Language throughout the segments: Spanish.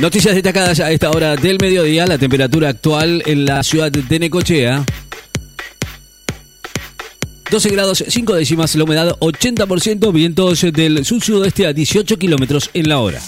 Noticias destacadas a esta hora del mediodía. La temperatura actual en la ciudad de Necochea. 12 grados 5 décimas, la humedad 80%, vientos del sur-sudoeste a 18 kilómetros en la hora.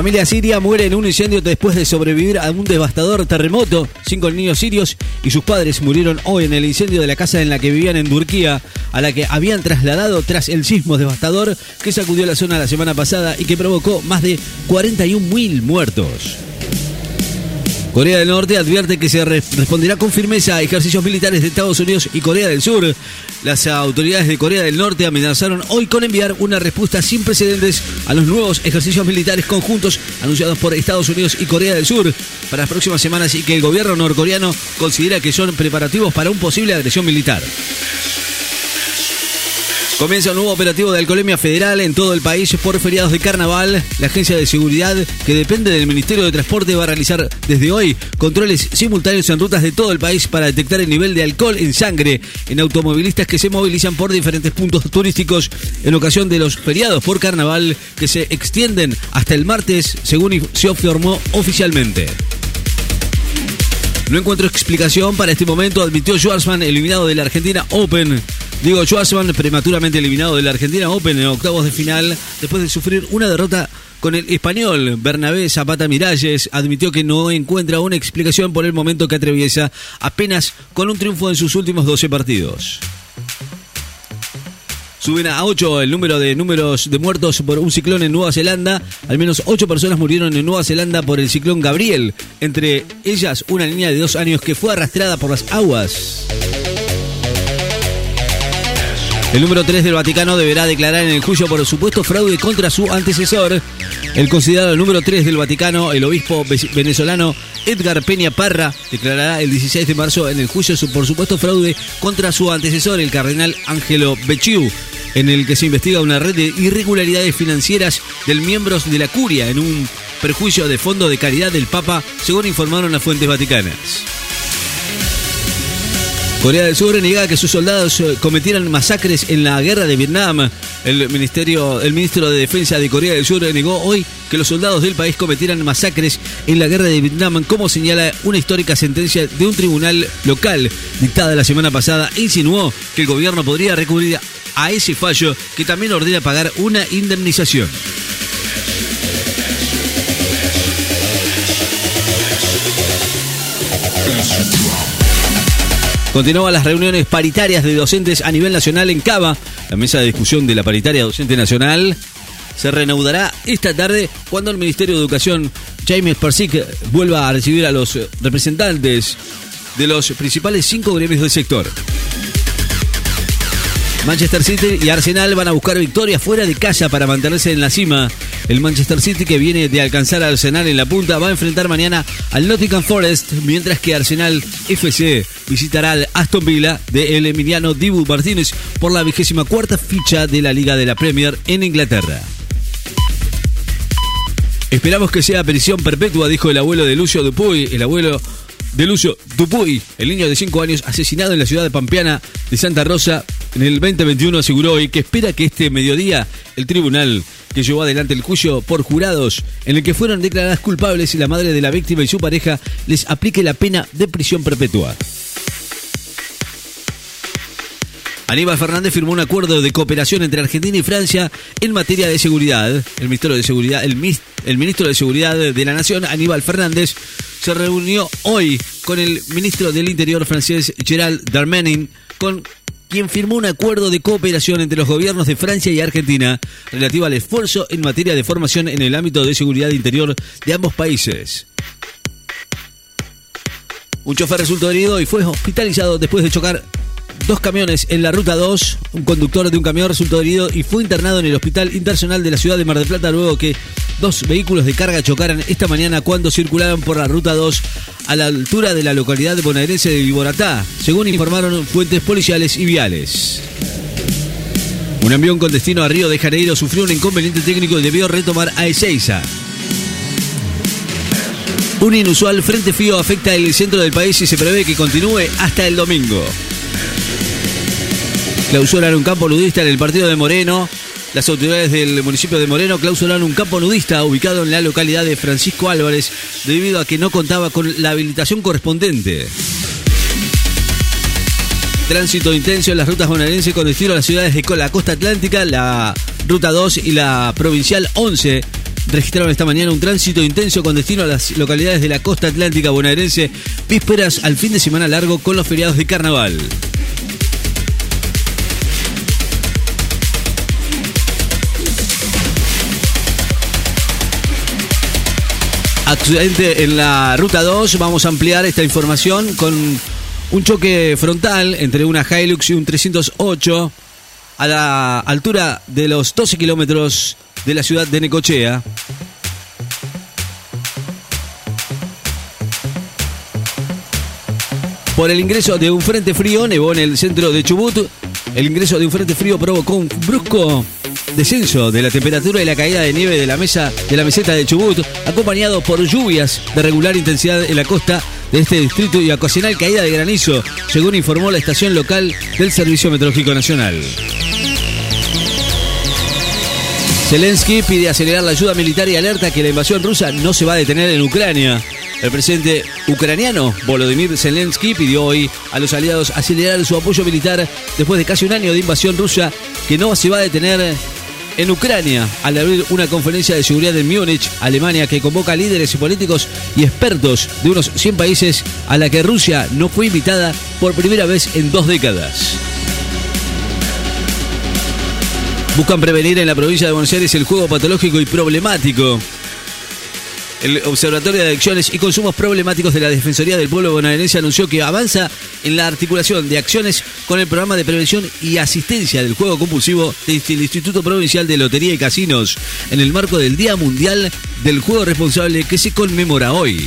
Familia siria muere en un incendio después de sobrevivir a un devastador terremoto. Cinco niños sirios y sus padres murieron hoy en el incendio de la casa en la que vivían en Turquía, a la que habían trasladado tras el sismo devastador que sacudió la zona la semana pasada y que provocó más de 41.000 muertos. Corea del Norte advierte que se responderá con firmeza a ejercicios militares de Estados Unidos y Corea del Sur. Las autoridades de Corea del Norte amenazaron hoy con enviar una respuesta sin precedentes a los nuevos ejercicios militares conjuntos anunciados por Estados Unidos y Corea del Sur para las próximas semanas y que el gobierno norcoreano considera que son preparativos para un posible agresión militar. Comienza un nuevo operativo de alcoholemia federal en todo el país por feriados de carnaval. La agencia de seguridad, que depende del Ministerio de Transporte, va a realizar desde hoy controles simultáneos en rutas de todo el país para detectar el nivel de alcohol en sangre en automovilistas que se movilizan por diferentes puntos turísticos en ocasión de los feriados por carnaval que se extienden hasta el martes, según se informó oficialmente. No encuentro explicación para este momento, admitió Schwarzman, eliminado de la Argentina Open. Diego Schwarzman, prematuramente eliminado de la Argentina Open en octavos de final, después de sufrir una derrota con el español Bernabé Zapata Miralles, admitió que no encuentra una explicación por el momento que atraviesa, apenas con un triunfo en sus últimos 12 partidos. Suben a 8 el número de números de muertos por un ciclón en Nueva Zelanda. Al menos 8 personas murieron en Nueva Zelanda por el ciclón Gabriel. Entre ellas, una niña de 2 años que fue arrastrada por las aguas. El número 3 del Vaticano deberá declarar en el juicio por supuesto fraude contra su antecesor. El considerado número 3 del Vaticano, el obispo venezolano Edgar Peña Parra, declarará el 16 de marzo en el juicio por supuesto fraude contra su antecesor, el cardenal Ángelo Becciu, en el que se investiga una red de irregularidades financieras del miembros de la curia en un perjuicio de fondo de caridad del Papa, según informaron las fuentes vaticanas. Corea del Sur niega que sus soldados eh, cometieran masacres en la guerra de Vietnam. El, ministerio, el ministro de Defensa de Corea del Sur negó hoy que los soldados del país cometieran masacres en la guerra de Vietnam, como señala una histórica sentencia de un tribunal local dictada la semana pasada. Insinuó que el gobierno podría recurrir a ese fallo que también ordena pagar una indemnización. Continúan las reuniones paritarias de docentes a nivel nacional en Cava. La mesa de discusión de la paritaria docente nacional se reanudará esta tarde cuando el Ministerio de Educación, James Persic, vuelva a recibir a los representantes de los principales cinco gremios del sector. Manchester City y Arsenal van a buscar victoria fuera de casa para mantenerse en la cima. El Manchester City, que viene de alcanzar a Arsenal en la punta, va a enfrentar mañana al Nottingham Forest, mientras que Arsenal FC visitará al Aston Villa de el Emiliano Dibu Martínez por la vigésima cuarta ficha de la Liga de la Premier en Inglaterra. Esperamos que sea prisión perpetua, dijo el abuelo de Lucio Dupuy, el abuelo de Dupuy, el niño de 5 años asesinado en la ciudad de Pampeana de Santa Rosa en el 2021 aseguró hoy que espera que este mediodía el tribunal que llevó adelante el juicio por jurados en el que fueron declaradas culpables la madre de la víctima y su pareja les aplique la pena de prisión perpetua. Aníbal Fernández firmó un acuerdo de cooperación entre Argentina y Francia en materia de seguridad. El ministro de Seguridad, el ministro de Seguridad de la Nación, Aníbal Fernández, se reunió hoy con el ministro del Interior francés Gerald Darmanin, con quien firmó un acuerdo de cooperación entre los gobiernos de Francia y Argentina relativo al esfuerzo en materia de formación en el ámbito de seguridad interior de ambos países. Un chofer resultó herido y fue hospitalizado después de chocar dos camiones en la ruta 2. Un conductor de un camión resultó herido y fue internado en el Hospital Internacional de la ciudad de Mar del Plata luego que dos vehículos de carga chocaran esta mañana cuando circulaban por la ruta 2 a la altura de la localidad bonaerense de Viboratá, según informaron fuentes policiales y viales. Un avión con destino a Río de Janeiro sufrió un inconveniente técnico y debió retomar a Ezeiza. Un inusual frente frío afecta el centro del país y se prevé que continúe hasta el domingo. Clausuran un campo ludista en el partido de Moreno Las autoridades del municipio de Moreno clausuraron un campo nudista ubicado en la localidad de Francisco Álvarez debido a que no contaba con la habilitación correspondiente. Tránsito intenso en las rutas bonaerenses con destino a las ciudades de la costa atlántica, la ruta 2 y la provincial 11 registraron esta mañana un tránsito intenso con destino a las localidades de la costa atlántica bonaerense, vísperas al fin de semana largo con los feriados de carnaval. Accidente en la ruta 2, vamos a ampliar esta información con un choque frontal entre una Hilux y un 308 a la altura de los 12 kilómetros de la ciudad de Necochea. Por el ingreso de un frente frío, nevó en el centro de Chubut. El ingreso de un frente frío provocó un brusco descenso de la temperatura y la caída de nieve de la mesa de la meseta de Chubut, acompañado por lluvias de regular intensidad en la costa de este distrito y ocasional caída de granizo, según informó la estación local del Servicio Meteorológico Nacional. Zelensky pide acelerar la ayuda militar y alerta que la invasión rusa no se va a detener en Ucrania. El presidente ucraniano Volodymyr Zelensky pidió hoy a los aliados acelerar su apoyo militar después de casi un año de invasión rusa que no se va a detener en Ucrania al abrir una conferencia de seguridad en Múnich, Alemania, que convoca líderes políticos y expertos de unos 100 países a la que Rusia no fue invitada por primera vez en dos décadas. Buscan prevenir en la provincia de Buenos Aires el juego patológico y problemático. El Observatorio de Adicciones y Consumos Problemáticos de la Defensoría del Pueblo Bonaerense anunció que avanza en la articulación de acciones con el programa de prevención y asistencia del juego compulsivo del Instituto Provincial de Lotería y Casinos en el marco del Día Mundial del Juego Responsable que se conmemora hoy.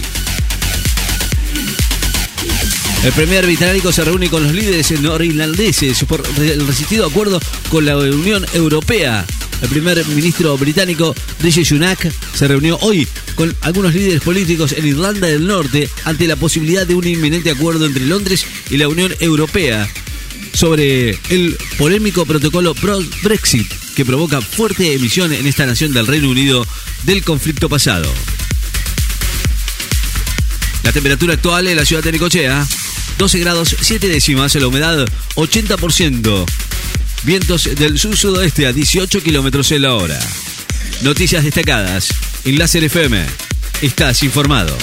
El primer británico se reúne con los líderes norirlandeses por el resistido acuerdo con la Unión Europea. El primer ministro británico Rishi Sunak se reunió hoy con algunos líderes políticos en Irlanda del Norte ante la posibilidad de un inminente acuerdo entre Londres y la Unión Europea sobre el polémico protocolo Brexit que provoca fuerte emisión en esta nación del Reino Unido del conflicto pasado. La temperatura actual en la ciudad de Necochea 12 grados 7 décimas, la humedad 80%. Vientos del sur-sudoeste a 18 kilómetros en la hora. Noticias destacadas en FM. Estás informado.